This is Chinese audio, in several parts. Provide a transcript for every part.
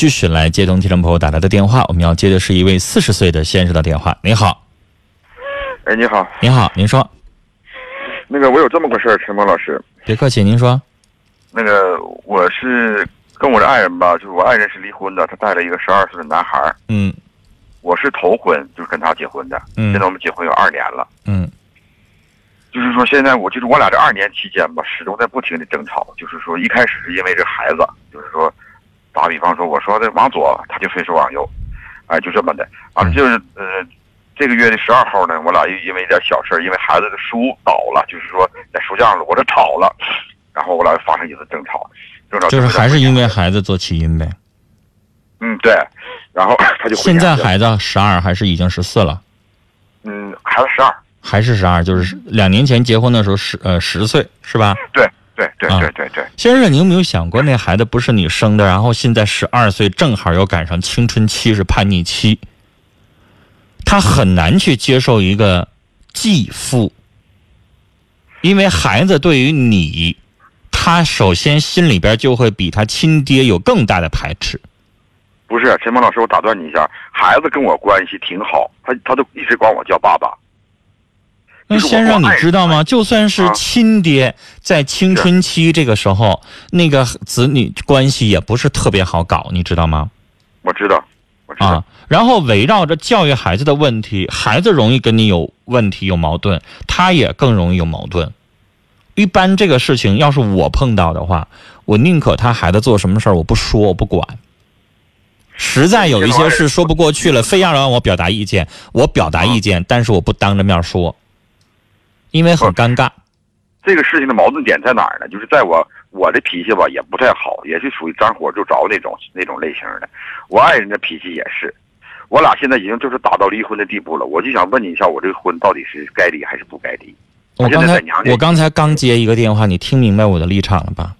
继续来接通听众朋友打来的电话，我们要接的是一位四十岁的先生的电话。您好，哎，你好，您好，您说，那个我有这么个事儿，陈峰老师，别客气，您说，那个我是跟我的爱人吧，就是我爱人是离婚的，他带了一个十二岁的男孩儿，嗯。我是头婚，就是跟他结婚的，嗯。现在我们结婚有二年了，嗯。就是说现在我就是我俩这二年期间吧，始终在不停的争吵，就是说一开始是因为这孩子，就是说打比方说我说的往左，他就非说往右，哎，就这么的，完了就是呃。这个月的十二号呢，我俩又因为一点小事儿，因为孩子的书倒了，就是说在书架上我这吵了，然后我俩发生一次争吵，争吵就是还是因为孩子做起因呗。嗯对，然后 他就现在孩子十二还是已经十四了？嗯孩子十二，还是十二？就是两年前结婚的时候十呃十岁是吧？对对对啊对对对，先生，你有没有想过，那孩子不是你生的，然后现在十二岁，正好又赶上青春期，是叛逆期，他很难去接受一个继父，因为孩子对于你，他首先心里边就会比他亲爹有更大的排斥。不是陈鹏老师，我打断你一下，孩子跟我关系挺好，他他都一直管我叫爸爸。那先生，你知道吗？就算是啊亲爹，在青春期这个时候，那个子女关系也不是特别好搞，你知道吗？我知道，我知道，啊，然后围绕着教育孩子的问题，孩子容易跟你有问题、有矛盾，他也更容易有矛盾。一般这个事情要是我碰到的话，我宁可他孩子做什么事儿我不说，我不管。实在有一些事说不过去了，非要让我表达意见，我表达意见，但是我不当着面说，因为很尴尬。这个事情的矛盾点在哪儿呢？就是在我我的脾气吧也不太好，也是属于张火就着那种那种类型的。我爱人的脾气也是，我俩现在已经就是打到离婚的地步了。我就想问你一下，我这个婚到底是该离还是不该离？我刚才我刚才刚接一个电话，你听明白我的立场了吧？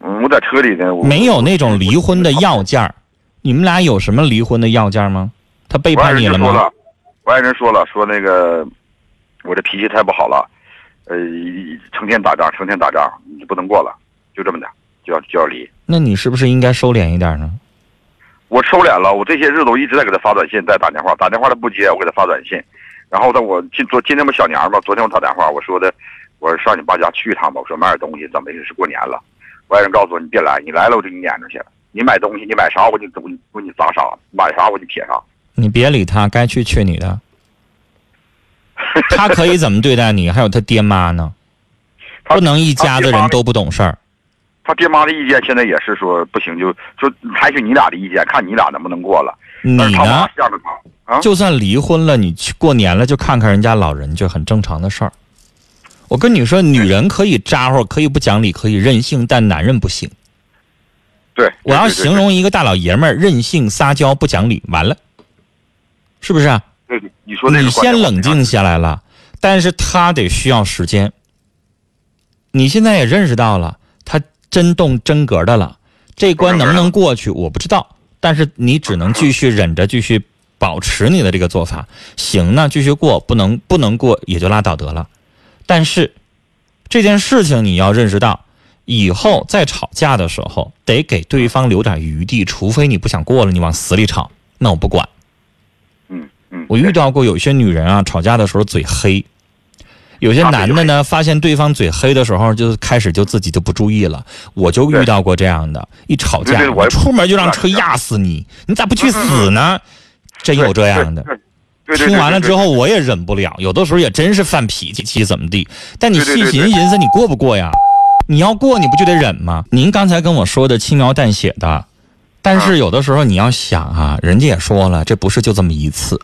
嗯，我在车里呢，没有那种离婚的要件儿，你们俩有什么离婚的要件吗？他背叛你了吗？人说了，我爱人说了，说那个我这脾气太不好了，呃，成天打仗，成天打仗，你就不能过了，就这么的，就要就要离。那你是不是应该收敛一点呢？我收敛了，我这些日子我一直在给他发短信，在打电话，打电话他不接，我给他发短信。然后呢，我今昨今天不小年嘛，昨天我打电话，我说的，我说上你爸家去一趟吧，我说买点东西，怎么的是过年了。我爱人告诉我你别来，你来了我就给你撵出去了。你买东西，你买啥我就我给你我给你砸啥，买啥我就撇啥。你别理他，该去去你的。他可以怎么对待你？还有他爹妈呢？不能一家子人都不懂事儿。他爹妈的意见现在也是说不行，就就采取你俩的意见，看你俩能不能过了。你呢？向着他啊，就算离婚了，你去过年了就看看人家老人，就很正常的事儿。我跟你说，女人可以咋呼，可以不讲理，可以任性，但男人不行。对，我要形容一个大老爷们儿任性、撒娇、不讲理，完了，是不是啊？你说那你先冷静下来了，但是他得需要时间。你现在也认识到了，他真动真格的了，这关能不能过去我不知道，但是你只能继续忍着，继续保持你的这个做法。行呢，继续过；不能不能过也就拉倒得了。但是这件事情你要认识到，以后再吵架的时候得给对方留点余地，除非你不想过了，你往死里吵，那我不管。我遇到过有些女人啊，吵架的时候嘴黑，有些男的呢，发现对方嘴黑的时候，就开始就自己就不注意了。我就遇到过这样的，一吵架我出门就让车压死你，你咋不去死呢？真有这样的。听完了之后，我也忍不了，有的时候也真是犯脾气，气怎么地？但你细寻寻思，你过不过呀？你要过，你不就得忍吗？您刚才跟我说的轻描淡写的，但是有的时候你要想啊，人家也说了，这不是就这么一次。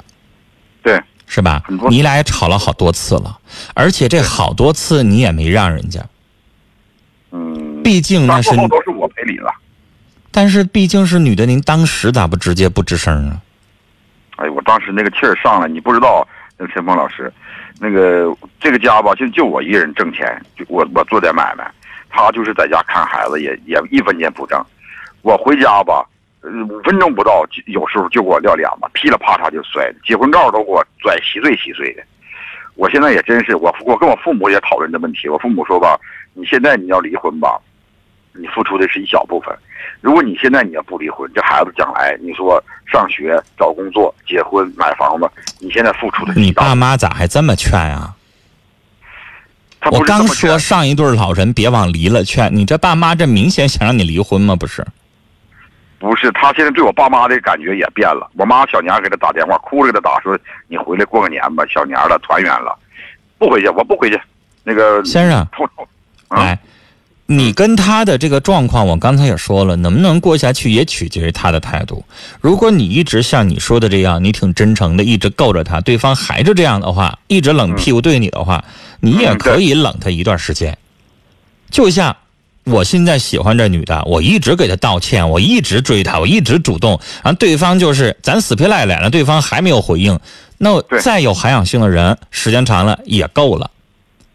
对是吧你俩也吵了好多次了，而且这好多次你也没让人家，嗯，毕竟那是都是我赔礼了。但是毕竟是女的，您当时咋不直接不吱声啊？哎，我当时那个气儿上来，你不知道，那陈峰老师，那个这个家吧，就就我一个人挣钱，就我我做点买卖，他就是在家看孩子，也也一分钱不挣。我回家吧，呃五分钟不到，就有时候就给我撂脸子，噼里啪嚓就摔，结婚照都给我拽稀碎稀碎的。我现在也真是，我我跟我父母也讨论这问题，我父母说吧，你现在你要离婚吧，你付出的是一小部分，如果你现在你要不离婚，这孩子将来你说上学、找工作、结婚、买房子，你现在付出的你爸妈咋还这么劝啊？我刚说上一对老人别往离了劝，你这爸妈这明显想让你离婚吗？不是？不是，他现在对我爸妈的感觉也变了。我妈小年儿给他打电话，哭着给他打说：“你回来过个年吧，小年儿了，团圆了。”不回去，我不回去。那个先生，哎，你跟他的这个状况，我刚才也说了，能不能过下去也取决于他的态度。如果你一直像你说的这样，你挺真诚的，一直够着他，对方还是这样的话，一直冷屁股对你的话，你也嗯可以冷他一段时间。就像我现在喜欢这女的，我一直给她道歉，我一直追她，我一直主动，然后对方就是咱死皮赖脸了，对方还没有回应，那再有涵养性的人，时间长了也够了。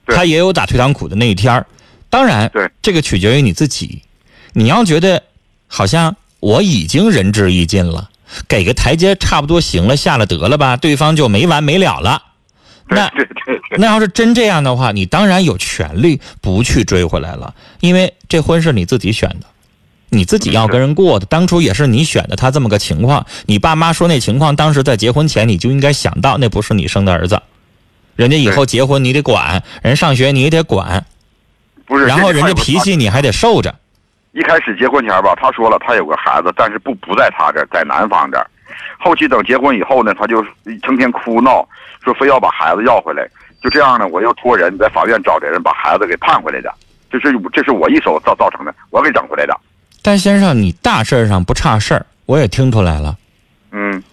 对他也有打退堂鼓的那一天儿当然，对这个取决于你自己。你要觉得好像我已经仁至义尽了，给个台阶差不多行了，下了得了吧，对方就没完没了了。那对对对对，那要是真这样的话，你当然有权利不去追回来了，因为这婚是你自己选的，你自己要跟人过的，当初也是你选的他这么个情况。你爸妈说那情况，当时在结婚前你就应该想到，那不是你生的儿子，人家以后结婚你得管，人上学你也得管，不是。然后人家脾气你还得受着。一开始结婚前吧，他说了他有个孩子，但是不不在他这儿，在男方这儿。后期等结婚以后呢，他就成天哭闹，说非要把孩子要回来。就这样呢，我又托人在法院找的人把孩子给判回来的。这是这是我一手造造成的，我给整回来的。但先生，你大事儿上不差事儿，我也听出来了。嗯，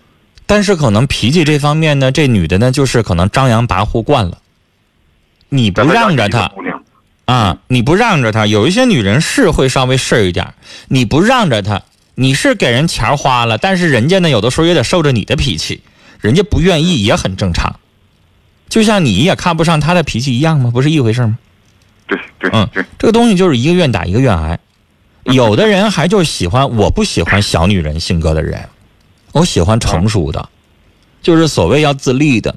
但是可能脾气这方面呢，这女的呢，就是可能张扬跋扈惯了。你不让着她啊，你不让着她，有一些女人是会稍微事儿一点，你不让着她，你是给人钱儿花了，但是人家呢，有的时候也得受着你的脾气，人家不愿意也很正常。就像你也看不上他的脾气一样吗？不是一回事吗？对对嗯对，这个东西就是一个愿打一个愿挨。有的人还就喜欢，我不喜欢小女人性格的人，我喜欢成熟的，就是所谓要自立的。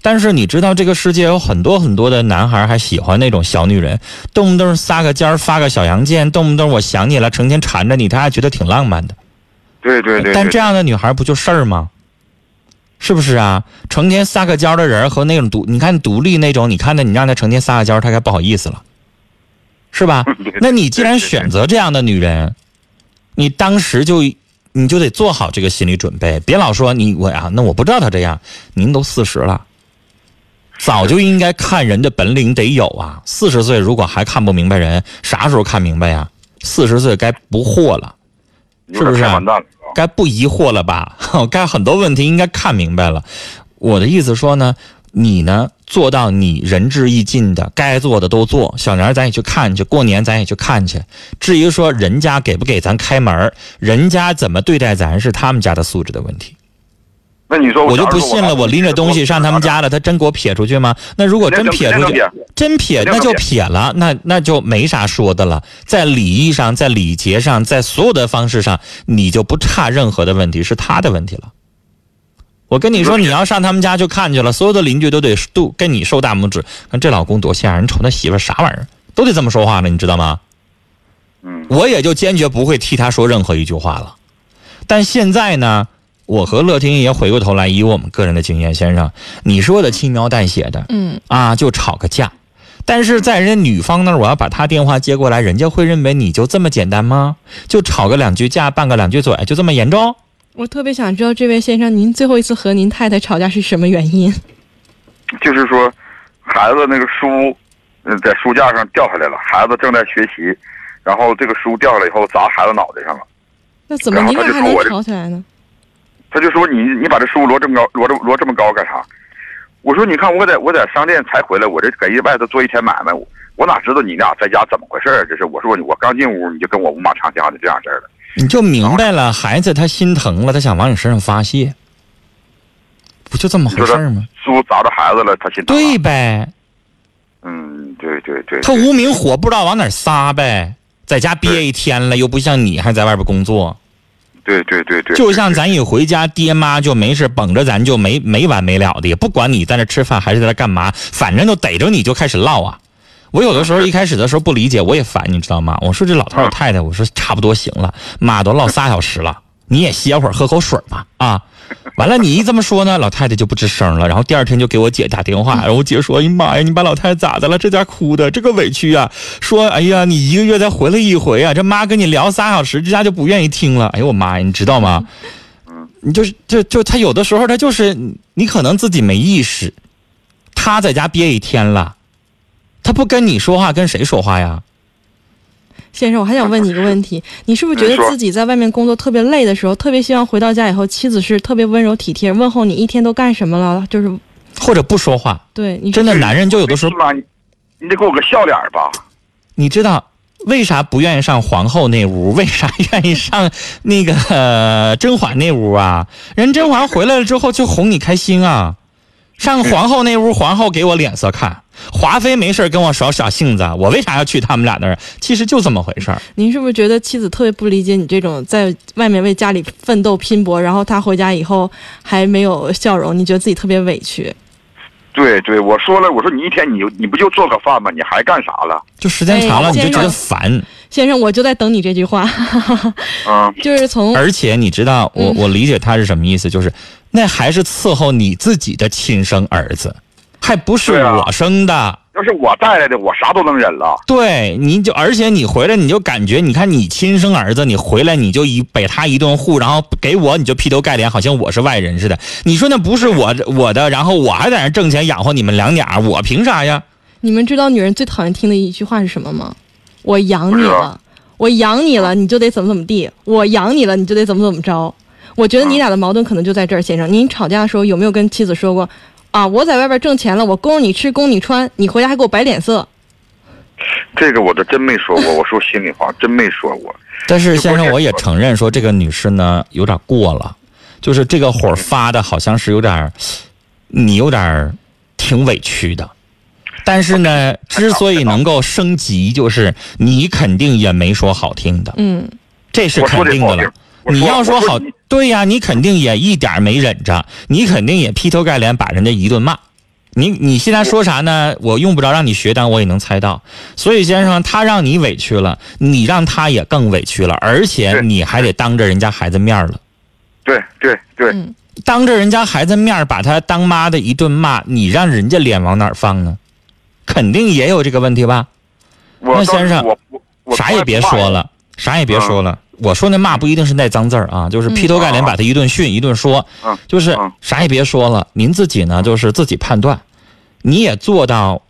但是你知道，这个世界有很多很多的男孩还喜欢那种小女人，动不动撒个尖儿发个小洋剑，动不动我想你了，成天缠着你，他还觉得挺浪漫的。对对对。对但这样的女孩不就事儿吗？是不是啊？成天撒个娇的人和那种独，你看独立那种，你看那你让他成天撒个娇，他该不好意思了，是吧？那你既然选择这样的女人，你当时就你就得做好这个心理准备，别老说你我呀，那我不知道他这样。您都四十了，早就应该看人的本领得有啊。四十岁如果还看不明白人，啥时候看明白呀？四十岁该不惑了。是不是。该不疑惑了吧？该很多问题应该看明白了。我的意思说呢，你呢做到你仁至义尽的，该做的都做。小年儿咱也去看去，过年咱也去看去。至于说人家给不给咱开门儿，人家怎么对待咱是他们家的素质的问题。那你说我就不信了，我拎着东西上他们家了，他真给我撇出去吗？那如果真撇出去，真撇那就撇了，那那就没啥说的了。在礼仪上，在礼节上，在所有的方式上，你就不差任何的问题，是他的问题了。我跟你说，你要上他们家去看去了，所有的邻居都得都跟你竖大拇指，看这老公多吓人，瞅那媳妇啥玩意儿，都得这么说话呢，你知道吗？嗯，我也就坚决不会替他说任何一句话了。但现在呢，我和乐天爷回过头来，以我们个人的经验，先生，你说的轻描淡写的，嗯，啊，就吵个架。但是在人家女方那儿，我要把她电话接过来，人家会认为你就这么简单吗？就吵个两句架，拌个两句嘴，就这么严重？我特别想知道这位先生，您最后一次和您太太吵架是什么原因？就是说，孩子那个书，嗯，在书架上掉下来了，孩子正在学习，然后这个书掉下来以后砸孩子脑袋上了，那怎么您俩还能吵起来呢？他就说你你把这书摞这么高，摞这摞这么高干啥？我说你看我在我在商店才回来，我这搁一外头做一天买卖，我我哪知道你俩在家怎么回事啊？这是我说我刚进屋你就跟我五马长枪的这样式儿的。你就明白了，孩子他心疼了，他想往你身上发泄，不就这么回事儿吗？书砸着孩子了，他心疼啊。对呗，嗯，对对对。他无名火不知道往哪撒呗，在家憋一天了，又不像你还在外边工作，对对对对。就像咱一回家，爹妈就没事绷着咱就没没完没了的，也不管你在那吃饭还是在那干嘛，反正就逮着你就开始唠啊。我有的时候一开始的时候不理解，我也烦，你知道吗？我说这老头老太太，我说差不多行了，妈都唠仨小时了，你也歇会儿，喝口水吧啊。完了，你一这么说呢，老太太就不吱声了。然后第二天就给我姐打电话，然后我姐说：“哎呀妈呀，你把老太太咋的了？这家哭的，这个委屈呀！说，哎呀，你一个月才回来一回啊，这妈跟你聊仨小时，这家就不愿意听了。哎呦我妈呀，你知道吗？你就是就就他有的时候他就是你可能自己没意识，他在家憋一天了，他不跟你说话，跟谁说话呀？先生，我还想问你一个问题，你是不是觉得自己在外面工作特别累的时候，特别希望回到家以后，妻子是特别温柔体贴，问候你一天都干什么了？就是或者不说话。对你真的男人就有的时候你你得给我个笑脸吧？你知道为啥不愿意上皇后那屋？为啥 愿意上那个、呃甄嬛那屋啊？人甄嬛回来了之后就哄你开心啊。上皇后那屋，皇后给我脸色看。华妃没事跟我耍耍性子，我为啥要去他们俩那儿？其实就这么回事儿。您是不是觉得妻子特别不理解你这种在外面为家里奋斗拼搏，然后他回家以后还没有笑容，你觉得自己特别委屈？对对，我说了，我说你一天你你不就做个饭吗？你还干啥了？就时间长了，哎你就觉得烦。先生，我就在等你这句话，嗯，就是从而且你知道，我嗯我理解他是什么意思，就是那还是伺候你自己的亲生儿子，还不是我生的。要是我带来的，我啥都能忍了。对，你就而且你回来你就感觉，你看你亲生儿子，你回来你就一给他一顿护，然后给我你就劈头盖脸，好像我是外人似的。你说那不是我我的，然后我还在那挣钱养活你们两俩，我凭啥呀？你们知道女人最讨厌听的一句话是什么吗？我养你了，我养你了，你就得怎么怎么地，我养你了，你就得怎么怎么着。我觉得你俩的矛盾可能就在这儿，先生。您吵架的时候有没有跟妻子说过啊？我在外边挣钱了，我供你吃，供你穿，你回家还给我摆脸色。这个我这真没说过，我说心里话，真没说过。但是先生，我也承认说这个女士呢有点过了，就是这个火发的好像是有点，你有点挺委屈的。但是呢，之所以能够升级，就是你肯定也没说好听的，嗯，这是肯定的你要说好说，对呀，你肯定也一点没忍着，你肯定也劈头盖脸把人家一顿骂。你你现在说啥呢？我用不着让你学，但我也能猜到。所以先生，他让你委屈了，你让他也更委屈了，而且你还得当着人家孩子面了，对对对，嗯当着人家孩子面把他当妈的一顿骂，你让人家脸往哪儿放呢？肯定也有这个问题吧？那先生啥也别。说了，啥也别说了。我说那骂不一定是带脏字儿啊，就是嗯劈头盖脸把他一顿训一顿说，嗯就是嗯啥也别说了。您自己呢，就是自己判断，你也做到。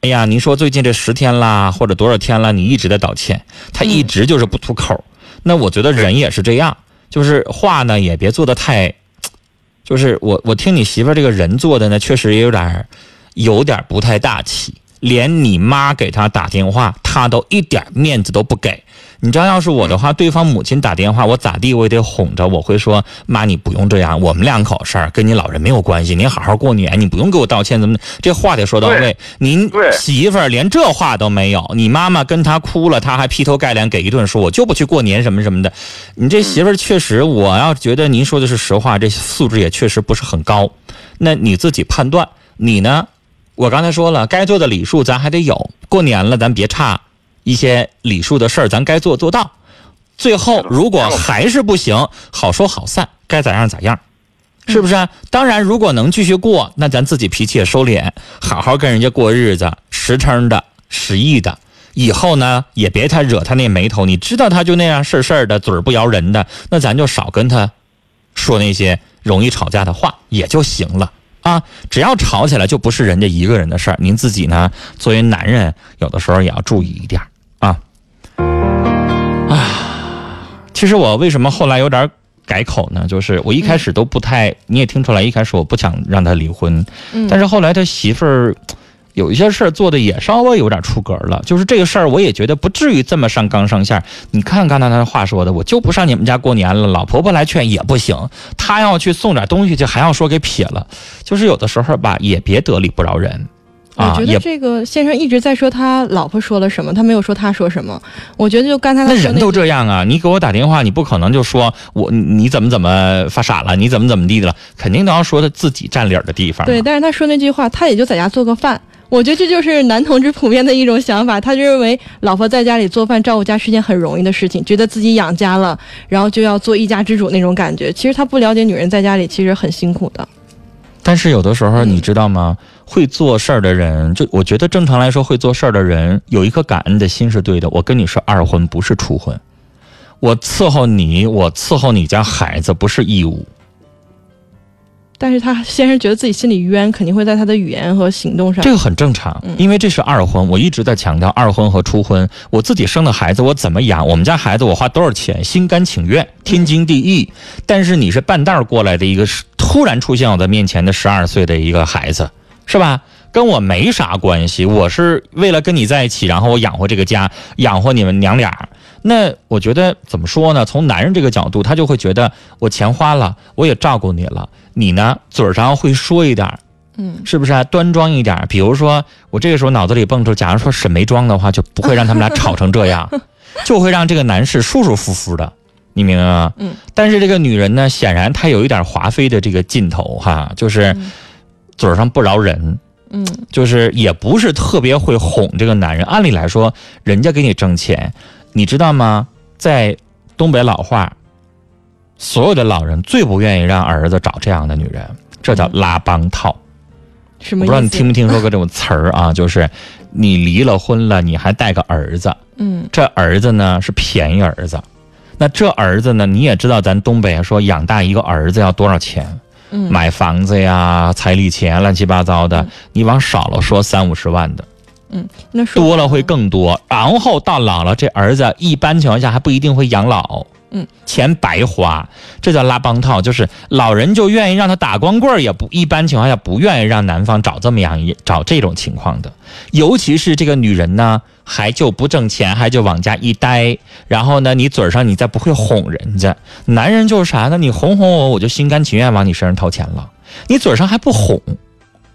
哎呀，您说最近这十天啦，或者多少天了，你一直在道歉，他一直就是不吐口。那我觉得人也是这样，就是话呢也别做的太，就是我我听你媳妇儿这个人做的呢，确实也有点儿有点儿不太大气，连你妈给他打电话，他都一点面子都不给。你知道，要是我的话，对方母亲打电话，我咋地我也得哄着，我会说妈，你不用这样，我们两口事儿跟你老人没有关系，您好好过年，你不用给我道歉，怎么？这话得说到位。您媳妇儿连这话都没有，你妈妈跟她哭了，她还劈头盖脸给一顿说，我就不去过年什么什么的。你这媳妇儿确实，我要觉得您说的是实话，这素质也确实不是很高。那你自己判断，你呢？我刚才说了，该做的礼数咱还得有。过年了，咱别差一些礼数的事儿，咱该做做到。最后如果还是不行，好说好散，该咋样咋样，是不是啊？当然，如果能继续过，那咱自己脾气也收敛，好好跟人家过日子，实诚的、实意的。以后呢，也别他惹他那眉头。你知道他就那样事儿事儿的，嘴儿不饶人的，那咱就少跟他说那些容易吵架的话，也就行了啊。只要吵起来，就不是人家一个人的事儿。您自己呢，作为男人，有的时候也要注意一点其实我为什么后来有点改口呢？就是我一开始都不太，你也听出来，一开始我不想让他离婚，嗯，但是后来他媳妇儿有一些事儿做的也稍微有点出格了，就是这个事儿我也觉得不至于这么上纲上线。你看刚才他的话说的，我就不上你们家过年了，老婆婆来劝也不行，他要去送点东西去，还要说给撇了，就是有的时候吧，也别得理不饶人。啊，我觉得这个先生一直在说他老婆说了什么，他没有说他说什么。我觉得就刚才那人都这样啊！你给我打电话，你不可能就说我你你怎么怎么发傻了，你怎么怎么地的了，肯定都要说他自己占理儿的地方。对，但是他说那句话，他也就在家做个饭。我觉得这就是男同志普遍的一种想法，他就认为老婆在家里做饭照顾家是件很容易的事情，觉得自己养家了，然后就要做一家之主那种感觉。其实他不了解女人在家里其实很辛苦的。但是有的时候你知道吗？会做事儿的人，就我觉得正常来说会做事儿的人有一颗感恩的心是对的。我跟你说，二婚不是初婚，我伺候你，我伺候你家孩子不是义务。但是他先是觉得自己心里冤，肯定会在他的语言和行动上。这个很正常，因为这是二婚。我一直在强调二婚和初婚。我自己生的孩子，我怎么养？我们家孩子我花多少钱？心甘情愿，天经地义。但是你是半道过来的一个，突然出现我的面前的十二岁的一个孩子，是吧？跟我没啥关系。我是为了跟你在一起，然后我养活这个家，养活你们娘俩。那我觉得怎么说呢？从男人这个角度，他就会觉得我钱花了，我也照顾你了。你呢，嘴上会说一点嗯，是不是啊端庄一点？比如说，我这个时候脑子里蹦出，假如说沈眉庄的话，就不会让他们俩吵成这样，就会让这个男士舒舒服服的，你明白吗？嗯。但是这个女人呢，显然她有一点华妃的这个劲头哈，就是嘴上不饶人，嗯，就是也不是特别会哄这个男人。按理来说，人家给你挣钱。你知道吗？在东北老话，所有的老人最不愿意让儿子找这样的女人，这叫拉帮套。什么？不知道你听没听说过这种词儿啊？就是你离了婚了，你还带个儿子，嗯，这儿子呢是便宜儿子。那这儿子呢，你也知道，咱东北说养大一个儿子要多少钱？嗯，买房子呀，彩礼钱，乱七八糟的。你往少了说，三五十万的。嗯，那多了会更多，然后到老了，这儿子一般情况下还不一定会养老，嗯，钱白花，这叫拉帮套，就是老人就愿意让他打光棍也不一般情况下不愿意让男方找这么样一找这种情况的，尤其是这个女人呢，还就不挣钱，还就往家一待，然后呢，你嘴上你再不会哄人家，男人就是啥呢？你哄哄我，我就心甘情愿往你身上掏钱了，你嘴上还不哄。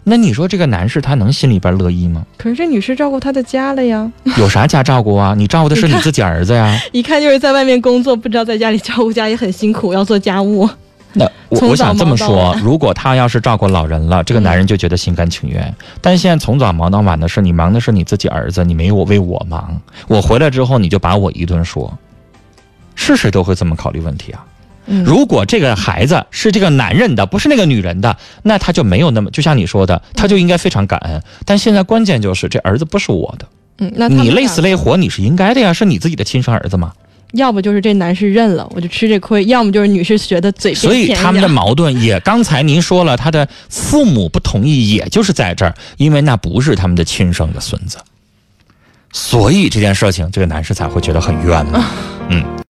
那你说这个男士他能心里边乐意吗？可是这女士照顾他的家了呀，有啥家照顾啊？你照顾的是你自己儿子呀？一看就是在外面工作，不知道在家里照顾家也很辛苦，要做家务。那我我想这么说，如果他要是照顾老人了，这个男人就觉得心甘情愿。但现在从早忙到晚的是，你忙的是你自己儿子，你没有为我忙。我回来之后你就把我一顿说，是谁都会这么考虑问题啊？如果这个孩子是这个男人的，不是那个女人的，那他就没有那么，就像你说的，他就应该非常感恩。但现在关键就是这儿子不是我的，嗯，那你累死累活你是应该的呀，是你自己的亲生儿子吗？要不就是这男士认了，我就吃这亏；要么就是女士觉得嘴所以他们的矛盾也，刚才您说了，他的父母不同意，也就是在这儿，因为那不是他们的亲生的孙子，所以这件事情这个男士才会觉得很冤嘛，嗯。